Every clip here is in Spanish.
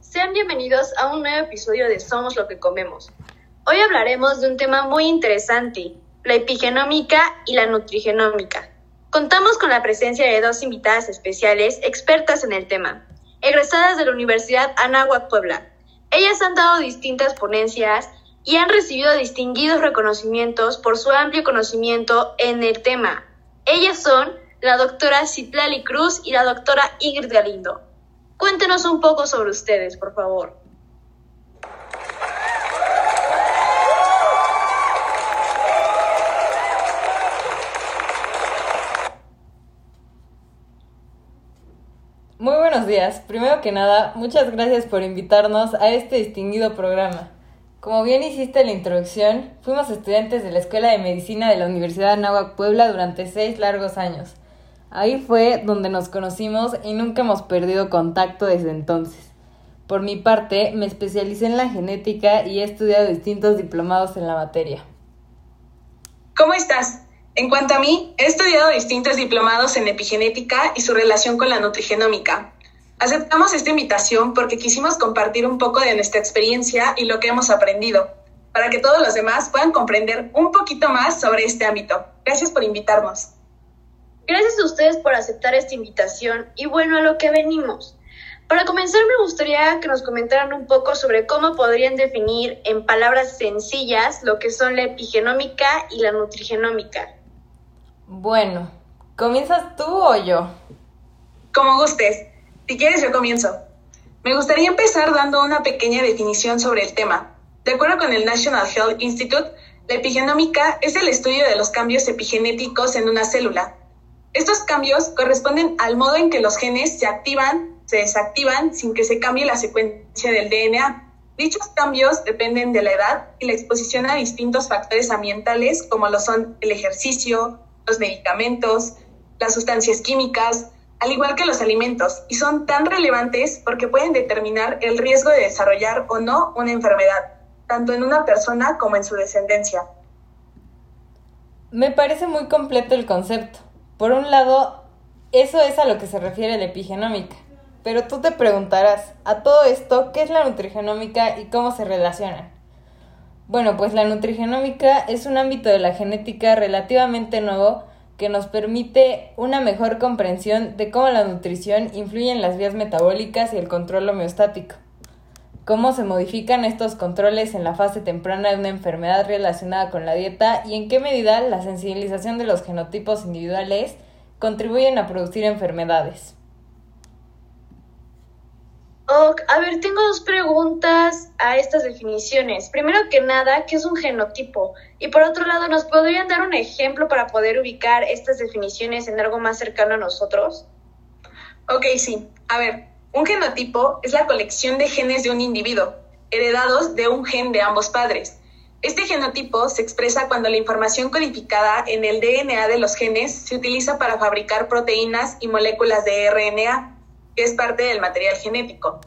Sean bienvenidos a un nuevo episodio de Somos lo que comemos. Hoy hablaremos de un tema muy interesante, la epigenómica y la nutrigenómica. Contamos con la presencia de dos invitadas especiales expertas en el tema, egresadas de la Universidad Anáhuac Puebla. Ellas han dado distintas ponencias y han recibido distinguidos reconocimientos por su amplio conocimiento en el tema. Ellas son la doctora Citlali Cruz y la doctora Ingrid Galindo. Cuéntenos un poco sobre ustedes, por favor. Muy buenos días. Primero que nada, muchas gracias por invitarnos a este distinguido programa. Como bien hiciste la introducción, fuimos estudiantes de la Escuela de Medicina de la Universidad de Anáhuac Puebla durante seis largos años. Ahí fue donde nos conocimos y nunca hemos perdido contacto desde entonces. Por mi parte, me especialicé en la genética y he estudiado distintos diplomados en la materia. ¿Cómo estás? En cuanto a mí, he estudiado distintos diplomados en epigenética y su relación con la nutrigenómica. Aceptamos esta invitación porque quisimos compartir un poco de nuestra experiencia y lo que hemos aprendido, para que todos los demás puedan comprender un poquito más sobre este ámbito. Gracias por invitarnos. Gracias a ustedes por aceptar esta invitación y bueno, a lo que venimos. Para comenzar, me gustaría que nos comentaran un poco sobre cómo podrían definir en palabras sencillas lo que son la epigenómica y la nutrigenómica. Bueno, ¿comienzas tú o yo? Como gustes. Si quieres, yo comienzo. Me gustaría empezar dando una pequeña definición sobre el tema. De acuerdo con el National Health Institute, la epigenómica es el estudio de los cambios epigenéticos en una célula, estos cambios corresponden al modo en que los genes se activan, se desactivan sin que se cambie la secuencia del DNA. Dichos cambios dependen de la edad y la exposición a distintos factores ambientales como lo son el ejercicio, los medicamentos, las sustancias químicas, al igual que los alimentos, y son tan relevantes porque pueden determinar el riesgo de desarrollar o no una enfermedad, tanto en una persona como en su descendencia. Me parece muy completo el concepto. Por un lado, eso es a lo que se refiere la epigenómica. Pero tú te preguntarás, a todo esto, ¿qué es la nutrigenómica y cómo se relacionan? Bueno, pues la nutrigenómica es un ámbito de la genética relativamente nuevo que nos permite una mejor comprensión de cómo la nutrición influye en las vías metabólicas y el control homeostático. Cómo se modifican estos controles en la fase temprana de una enfermedad relacionada con la dieta y en qué medida la sensibilización de los genotipos individuales contribuyen a producir enfermedades. a ver, tengo dos preguntas a estas definiciones. Primero que nada, ¿qué es un genotipo? Y por otro lado, ¿nos podrían dar un ejemplo para poder ubicar estas definiciones en algo más cercano a nosotros? Ok, sí. A ver, un genotipo es la colección de genes de un individuo, heredados de un gen de ambos padres. Este genotipo se expresa cuando la información codificada en el DNA de los genes se utiliza para fabricar proteínas y moléculas de RNA, que es parte del material genético.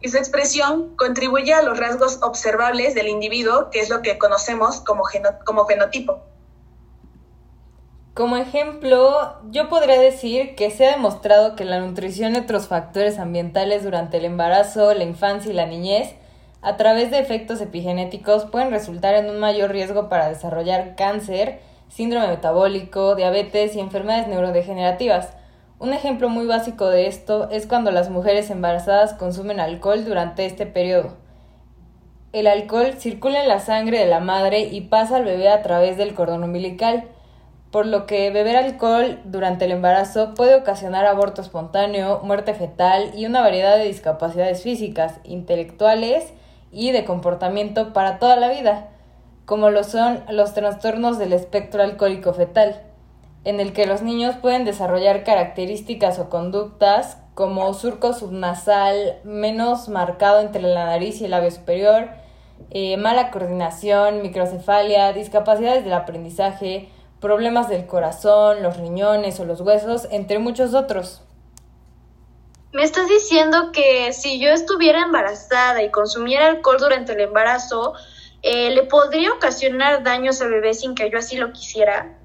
Y su expresión contribuye a los rasgos observables del individuo, que es lo que conocemos como, como fenotipo. Como ejemplo, yo podría decir que se ha demostrado que la nutrición y otros factores ambientales durante el embarazo, la infancia y la niñez, a través de efectos epigenéticos, pueden resultar en un mayor riesgo para desarrollar cáncer, síndrome metabólico, diabetes y enfermedades neurodegenerativas. Un ejemplo muy básico de esto es cuando las mujeres embarazadas consumen alcohol durante este periodo. El alcohol circula en la sangre de la madre y pasa al bebé a través del cordón umbilical por lo que beber alcohol durante el embarazo puede ocasionar aborto espontáneo, muerte fetal y una variedad de discapacidades físicas, intelectuales y de comportamiento para toda la vida, como lo son los trastornos del espectro alcohólico fetal, en el que los niños pueden desarrollar características o conductas como surco subnasal menos marcado entre la nariz y el labio superior, eh, mala coordinación, microcefalia, discapacidades del aprendizaje, problemas del corazón, los riñones o los huesos, entre muchos otros. Me estás diciendo que si yo estuviera embarazada y consumiera alcohol durante el embarazo, eh, ¿le podría ocasionar daños al bebé sin que yo así lo quisiera?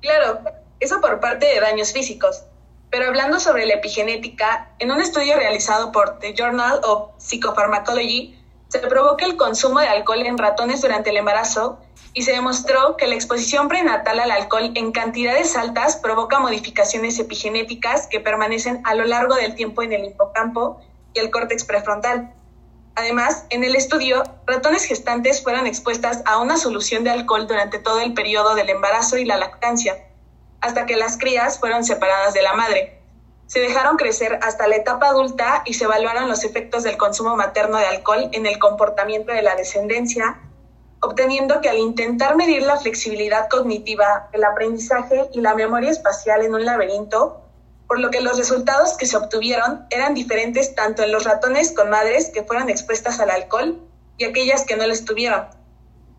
Claro, eso por parte de daños físicos. Pero hablando sobre la epigenética, en un estudio realizado por The Journal of Psychopharmacology, se que el consumo de alcohol en ratones durante el embarazo y se demostró que la exposición prenatal al alcohol en cantidades altas provoca modificaciones epigenéticas que permanecen a lo largo del tiempo en el hipocampo y el córtex prefrontal. Además, en el estudio, ratones gestantes fueron expuestas a una solución de alcohol durante todo el periodo del embarazo y la lactancia, hasta que las crías fueron separadas de la madre. Se dejaron crecer hasta la etapa adulta y se evaluaron los efectos del consumo materno de alcohol en el comportamiento de la descendencia, obteniendo que al intentar medir la flexibilidad cognitiva, el aprendizaje y la memoria espacial en un laberinto, por lo que los resultados que se obtuvieron eran diferentes tanto en los ratones con madres que fueron expuestas al alcohol y aquellas que no lo estuvieron.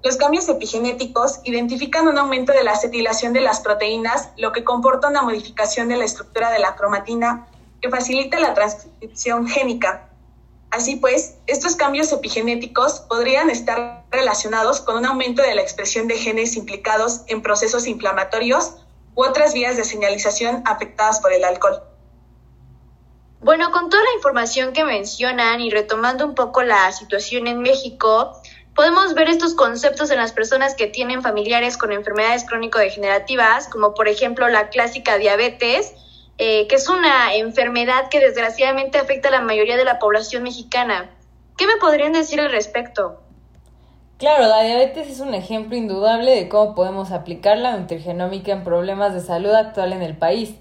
Los cambios epigenéticos identifican un aumento de la acetilación de las proteínas, lo que comporta una modificación de la estructura de la cromatina que facilita la transcripción génica. Así pues, estos cambios epigenéticos podrían estar relacionados con un aumento de la expresión de genes implicados en procesos inflamatorios u otras vías de señalización afectadas por el alcohol. Bueno, con toda la información que mencionan y retomando un poco la situación en México, podemos ver estos conceptos en las personas que tienen familiares con enfermedades crónico-degenerativas, como por ejemplo la clásica diabetes, eh, que es una enfermedad que desgraciadamente afecta a la mayoría de la población mexicana. ¿Qué me podrían decir al respecto? Claro, la diabetes es un ejemplo indudable de cómo podemos aplicar la nutrigenómica en problemas de salud actual en el país.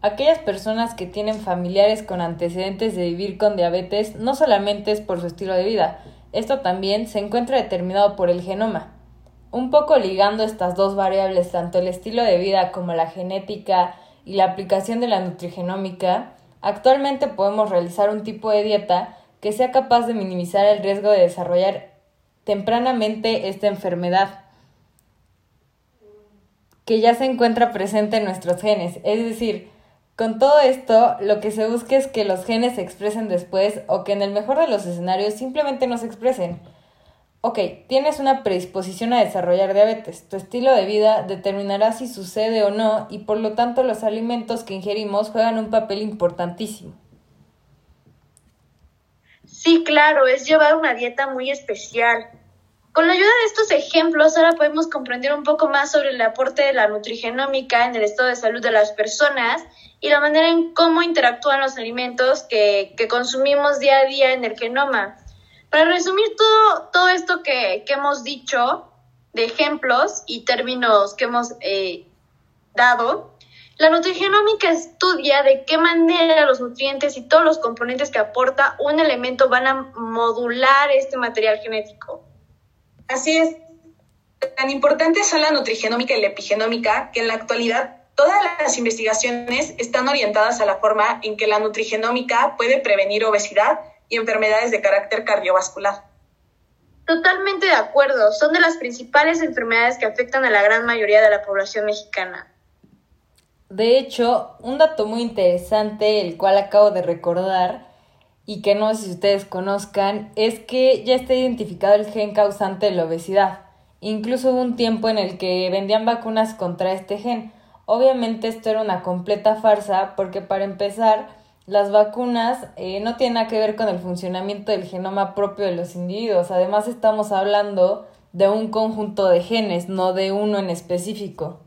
Aquellas personas que tienen familiares con antecedentes de vivir con diabetes no solamente es por su estilo de vida, esto también se encuentra determinado por el genoma. Un poco ligando estas dos variables, tanto el estilo de vida como la genética y la aplicación de la nutrigenómica, actualmente podemos realizar un tipo de dieta que sea capaz de minimizar el riesgo de desarrollar tempranamente esta enfermedad que ya se encuentra presente en nuestros genes. Es decir, con todo esto, lo que se busca es que los genes se expresen después o que en el mejor de los escenarios simplemente no se expresen. Ok, tienes una predisposición a desarrollar diabetes. Tu estilo de vida determinará si sucede o no y por lo tanto los alimentos que ingerimos juegan un papel importantísimo. Sí, claro, es llevar una dieta muy especial. Con la ayuda de estos ejemplos, ahora podemos comprender un poco más sobre el aporte de la nutrigenómica en el estado de salud de las personas y la manera en cómo interactúan los alimentos que, consumimos día a día en el genoma. Para resumir todo, todo esto que, hemos dicho de ejemplos y términos que hemos eh, dado, la nutrigenómica estudia de qué manera los nutrientes y todos los componentes que aporta un elemento van a modular este material genético. Así es. Tan importantes son la nutrigenómica y la epigenómica que en la actualidad todas las investigaciones están orientadas a la forma en que la nutrigenómica puede prevenir obesidad y enfermedades de carácter cardiovascular. Totalmente de acuerdo, son de las principales enfermedades que afectan a la gran mayoría de la población mexicana. De hecho, un dato muy interesante, el cual acabo de recordar, y que no sé si ustedes conozcan, es que ya está identificado el gen causante de la obesidad. Incluso hubo un tiempo en el que vendían vacunas contra este gen. Obviamente esto era una completa farsa porque para empezar, las vacunas eh, no tienen nada que ver con el funcionamiento del genoma propio de los individuos. Además estamos hablando de un conjunto de genes, no de uno en específico.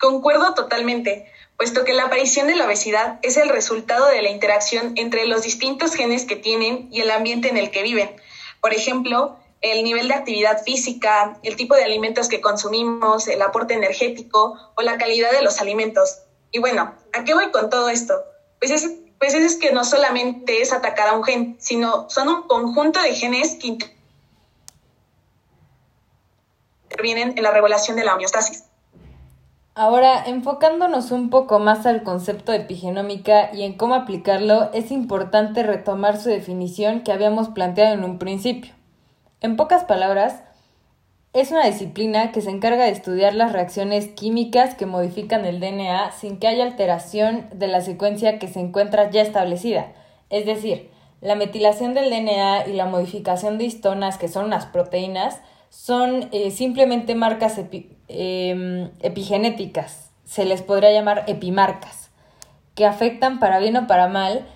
Concuerdo totalmente puesto que la aparición de la obesidad es el resultado de la interacción entre los distintos genes que tienen y el ambiente en el que viven. Por ejemplo, el nivel de actividad física, el tipo de alimentos que consumimos, el aporte energético o la calidad de los alimentos. Y bueno, ¿a qué voy con todo esto? Pues es, pues es que no solamente es atacar a un gen, sino son un conjunto de genes que intervienen en la regulación de la homeostasis. Ahora, enfocándonos un poco más al concepto de epigenómica y en cómo aplicarlo, es importante retomar su definición que habíamos planteado en un principio. En pocas palabras, es una disciplina que se encarga de estudiar las reacciones químicas que modifican el DNA sin que haya alteración de la secuencia que se encuentra ya establecida, es decir, la metilación del DNA y la modificación de histonas, que son unas proteínas, son eh, simplemente marcas epi Em, epigenéticas, se les podría llamar epimarcas. que afectan para bien o para mal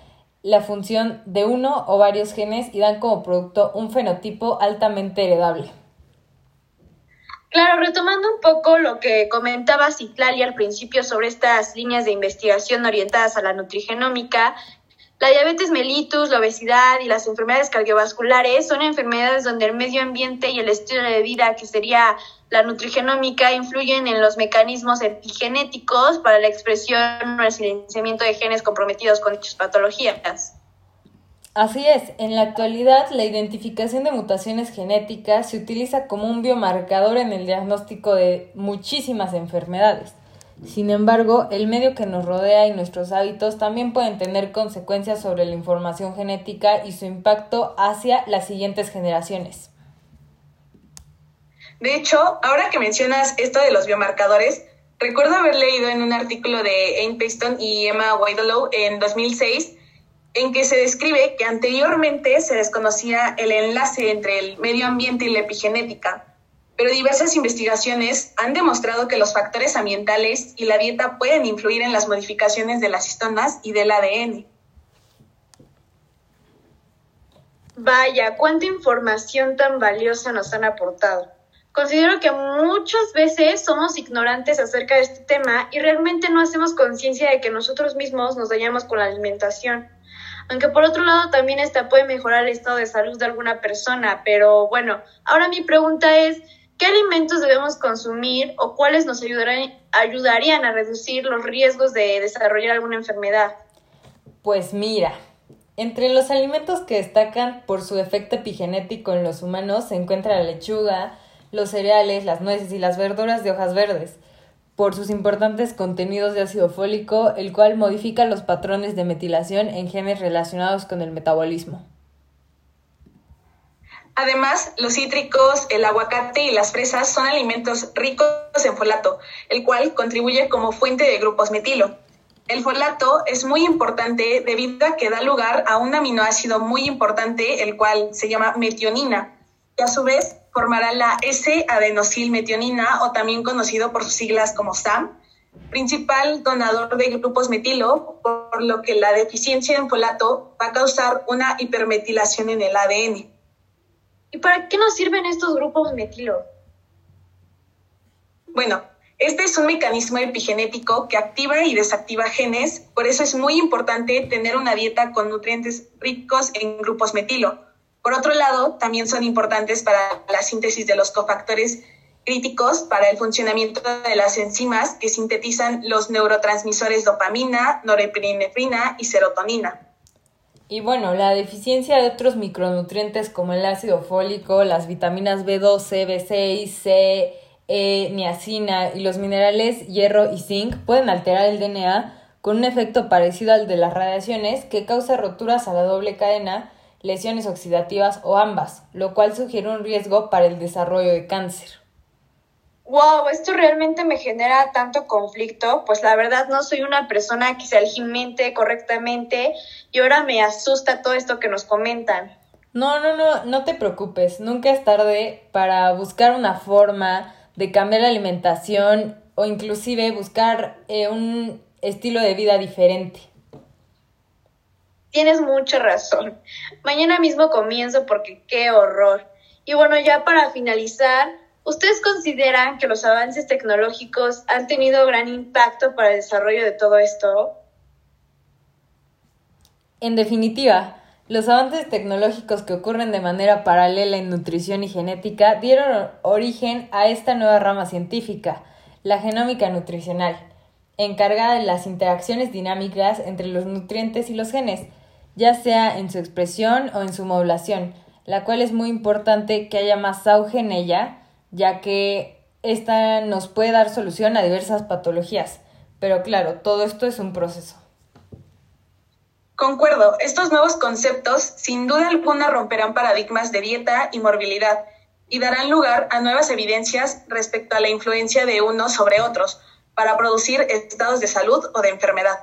la función de uno o varios genes y dan como producto un fenotipo altamente heredable. Claro, retomando un poco lo que comentaba Citlali al principio sobre estas líneas de investigación orientadas a la nutrigenómica, la diabetes mellitus, la obesidad y las enfermedades cardiovasculares son enfermedades donde el medio ambiente y el estilo de vida, que sería la nutrigenómica, influyen en los mecanismos epigenéticos para la expresión o el silenciamiento de genes comprometidos con dichas patologías. Así es, en la actualidad la identificación de mutaciones genéticas se utiliza como un biomarcador en el diagnóstico de muchísimas enfermedades. Sin embargo, el medio que nos rodea y nuestros hábitos también pueden tener consecuencias sobre la información genética y su impacto hacia las siguientes generaciones. De hecho, ahora que mencionas esto de los biomarcadores, recuerdo haber leído en un artículo de Ayn Paston y Emma Widelow en 2006 en que se describe que anteriormente se desconocía el enlace entre el medio ambiente y la epigenética pero diversas investigaciones han demostrado que los factores ambientales y la dieta pueden influir en las modificaciones de las histonas y del ADN. Vaya, cuánta información tan valiosa nos han aportado. Considero que muchas veces somos ignorantes acerca de este tema y realmente no hacemos conciencia de que nosotros mismos nos dañamos con la alimentación. Aunque por otro lado también esta puede mejorar el estado de salud de alguna persona, pero bueno, ahora mi pregunta es, ¿Qué alimentos debemos consumir o cuáles nos ayudarían, a reducir los riesgos de desarrollar alguna enfermedad? Pues mira, entre los alimentos que destacan por su efecto epigenético en los humanos se encuentra la lechuga, los cereales, las nueces y las verduras de hojas verdes, por sus importantes contenidos de ácido fólico, el cual modifica los patrones de metilación en genes relacionados con el metabolismo. Además, los cítricos, el aguacate y las fresas son alimentos ricos en folato, el cual contribuye como fuente de grupos metilo. El folato es muy importante debido a que da lugar a un aminoácido muy importante, el cual se llama metionina, que a su vez formará la S-adenosilmetionina o también conocido por sus siglas como SAM, principal donador de grupos metilo, por lo que la deficiencia en folato va a causar una hipermetilación en el ADN. ¿Y para qué nos sirven estos grupos metilo? Bueno, este es un mecanismo epigenético que activa y desactiva genes, por eso es muy importante tener una dieta con nutrientes ricos en grupos metilo. Por otro lado, también son importantes para la síntesis de los cofactores críticos para el funcionamiento de las enzimas que sintetizan los neurotransmisores dopamina, norepinefrina y serotonina. Y bueno, la deficiencia de otros micronutrientes como el ácido fólico, las vitaminas B12, B6, C, E, niacina y los minerales hierro y zinc pueden alterar el DNA con un efecto parecido al de las radiaciones que causa roturas a la doble cadena, lesiones oxidativas o ambas, lo cual sugiere un riesgo para el desarrollo de cáncer wow, esto realmente me genera tanto conflicto, pues la verdad no soy una persona que se alimente correctamente y ahora me asusta todo esto que nos comentan. No, no, no, no te preocupes, nunca es tarde para buscar una forma de cambiar la alimentación o inclusive buscar eh, un estilo de vida diferente. Tienes mucha razón. Mañana mismo comienzo porque qué horror. Y bueno, ya para finalizar, ¿Ustedes consideran que los avances tecnológicos han tenido gran impacto para el desarrollo de todo esto? En definitiva, los avances tecnológicos que ocurren de manera paralela en nutrición y genética dieron origen a esta nueva rama científica, la genómica nutricional, encargada de las interacciones dinámicas entre los nutrientes y los genes, ya sea en su expresión o en su modulación, la cual es muy importante que haya más auge en ella ya que esta nos puede dar solución a diversas patologías. Pero claro, todo esto es un proceso. Concuerdo, estos nuevos conceptos sin duda alguna romperán paradigmas de dieta y morbilidad y darán lugar a nuevas evidencias respecto a la influencia de unos sobre otros para producir estados de salud o de enfermedad.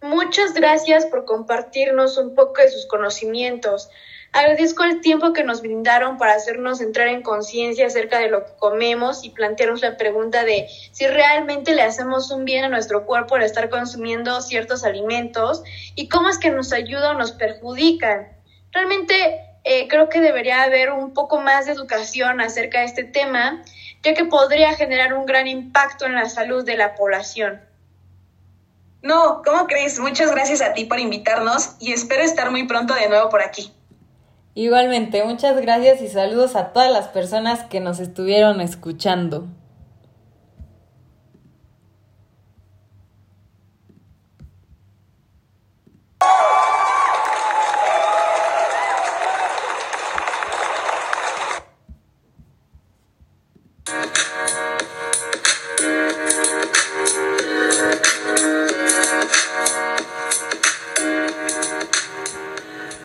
Muchas gracias por compartirnos un poco de sus conocimientos. Agradezco el tiempo que nos brindaron para hacernos entrar en conciencia acerca de lo que comemos y plantearnos la pregunta de si realmente le hacemos un bien a nuestro cuerpo al estar consumiendo ciertos alimentos y cómo es que nos ayudan o nos perjudican. Realmente eh, creo que debería haber un poco más de educación acerca de este tema, ya que podría generar un gran impacto en la salud de la población. No, ¿cómo crees? Muchas gracias a ti por invitarnos y espero estar muy pronto de nuevo por aquí. Igualmente, muchas gracias y saludos a todas las personas que nos estuvieron escuchando.